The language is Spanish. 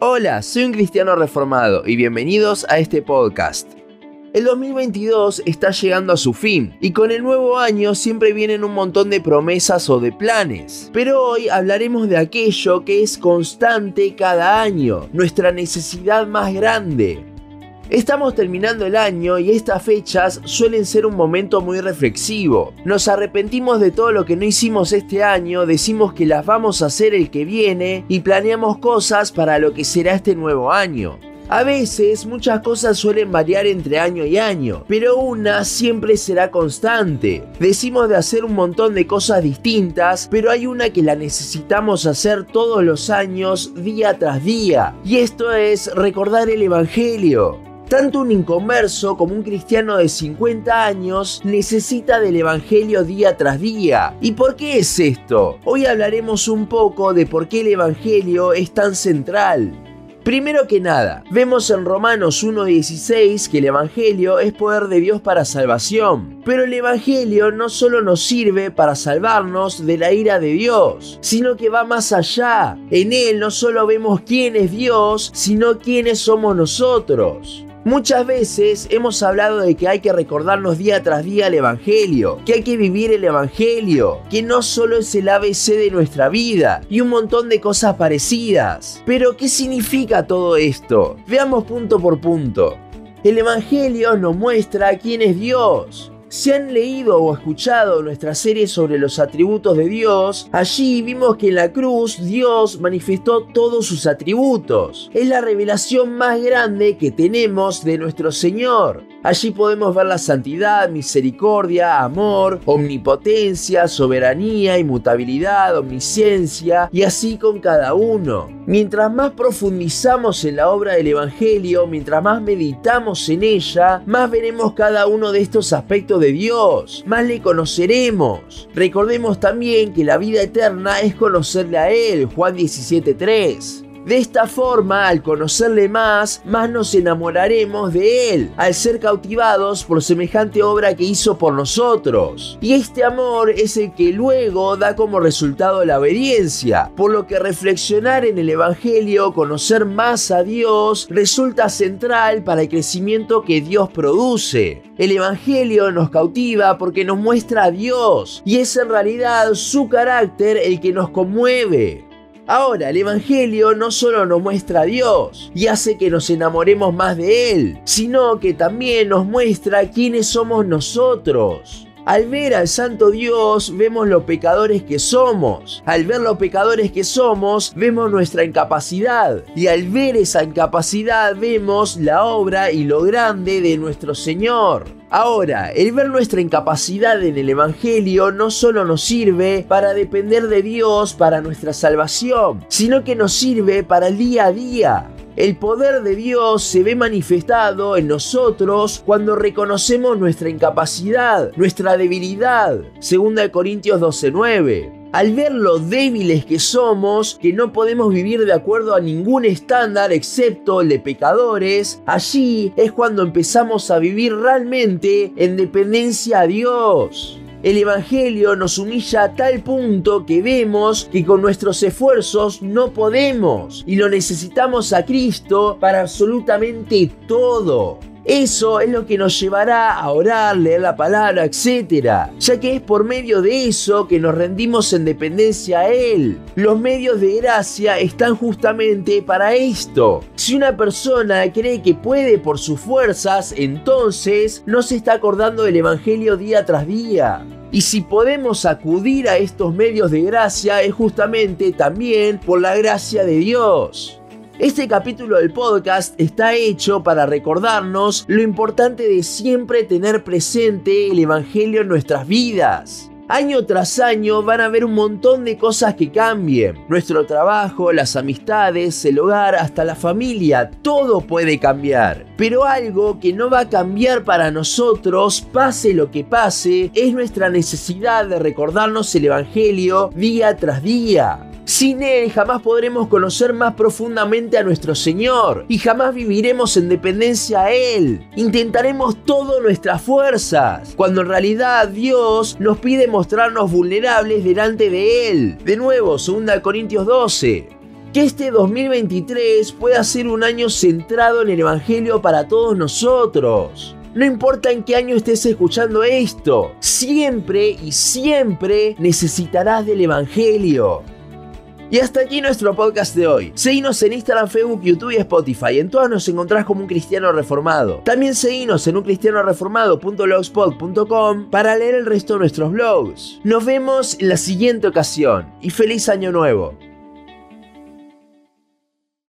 Hola, soy un cristiano reformado y bienvenidos a este podcast. El 2022 está llegando a su fin y con el nuevo año siempre vienen un montón de promesas o de planes. Pero hoy hablaremos de aquello que es constante cada año, nuestra necesidad más grande, Estamos terminando el año y estas fechas suelen ser un momento muy reflexivo. Nos arrepentimos de todo lo que no hicimos este año, decimos que las vamos a hacer el que viene y planeamos cosas para lo que será este nuevo año. A veces muchas cosas suelen variar entre año y año, pero una siempre será constante. Decimos de hacer un montón de cosas distintas, pero hay una que la necesitamos hacer todos los años, día tras día, y esto es recordar el Evangelio. Tanto un inconverso como un cristiano de 50 años necesita del Evangelio día tras día. ¿Y por qué es esto? Hoy hablaremos un poco de por qué el Evangelio es tan central. Primero que nada, vemos en Romanos 1.16 que el Evangelio es poder de Dios para salvación. Pero el Evangelio no solo nos sirve para salvarnos de la ira de Dios, sino que va más allá. En Él no solo vemos quién es Dios, sino quiénes somos nosotros. Muchas veces hemos hablado de que hay que recordarnos día tras día el Evangelio, que hay que vivir el Evangelio, que no solo es el ABC de nuestra vida y un montón de cosas parecidas. Pero, ¿qué significa todo esto? Veamos punto por punto. El Evangelio nos muestra quién es Dios, si han leído o escuchado nuestra serie sobre los atributos de Dios, allí vimos que en la cruz Dios manifestó todos sus atributos. Es la revelación más grande que tenemos de nuestro Señor. Allí podemos ver la santidad, misericordia, amor, omnipotencia, soberanía, inmutabilidad, omnisciencia y así con cada uno. Mientras más profundizamos en la obra del Evangelio, mientras más meditamos en ella, más veremos cada uno de estos aspectos de Dios, más le conoceremos. Recordemos también que la vida eterna es conocerle a Él, Juan 17.3. De esta forma, al conocerle más, más nos enamoraremos de Él, al ser cautivados por semejante obra que hizo por nosotros. Y este amor es el que luego da como resultado la obediencia, por lo que reflexionar en el Evangelio, conocer más a Dios, resulta central para el crecimiento que Dios produce. El Evangelio nos cautiva porque nos muestra a Dios y es en realidad su carácter el que nos conmueve. Ahora, el Evangelio no solo nos muestra a Dios y hace que nos enamoremos más de Él, sino que también nos muestra quiénes somos nosotros. Al ver al Santo Dios vemos los pecadores que somos. Al ver los pecadores que somos vemos nuestra incapacidad. Y al ver esa incapacidad vemos la obra y lo grande de nuestro Señor. Ahora, el ver nuestra incapacidad en el Evangelio no solo nos sirve para depender de Dios para nuestra salvación, sino que nos sirve para el día a día. El poder de Dios se ve manifestado en nosotros cuando reconocemos nuestra incapacidad, nuestra debilidad. 2 Corintios 12:9. Al ver lo débiles que somos, que no podemos vivir de acuerdo a ningún estándar excepto el de pecadores, allí es cuando empezamos a vivir realmente en dependencia a Dios. El Evangelio nos humilla a tal punto que vemos que con nuestros esfuerzos no podemos y lo necesitamos a Cristo para absolutamente todo. Eso es lo que nos llevará a orar, leer la palabra, etc. Ya que es por medio de eso que nos rendimos en dependencia a Él. Los medios de gracia están justamente para esto. Si una persona cree que puede por sus fuerzas, entonces no se está acordando del Evangelio día tras día. Y si podemos acudir a estos medios de gracia es justamente también por la gracia de Dios. Este capítulo del podcast está hecho para recordarnos lo importante de siempre tener presente el Evangelio en nuestras vidas. Año tras año van a haber un montón de cosas que cambien. Nuestro trabajo, las amistades, el hogar, hasta la familia, todo puede cambiar. Pero algo que no va a cambiar para nosotros, pase lo que pase, es nuestra necesidad de recordarnos el Evangelio día tras día. Sin Él jamás podremos conocer más profundamente a nuestro Señor y jamás viviremos en dependencia a Él. Intentaremos todas nuestras fuerzas, cuando en realidad Dios nos pide mostrarnos vulnerables delante de Él. De nuevo, 2 Corintios 12. Que este 2023 pueda ser un año centrado en el Evangelio para todos nosotros. No importa en qué año estés escuchando esto, siempre y siempre necesitarás del Evangelio. Y hasta aquí nuestro podcast de hoy. Seguinos en Instagram, Facebook, YouTube y Spotify. En todas nos encontrás como un cristiano reformado. También seguinos en uncristianoreformado.blogspot.com para leer el resto de nuestros blogs. Nos vemos en la siguiente ocasión y feliz año nuevo.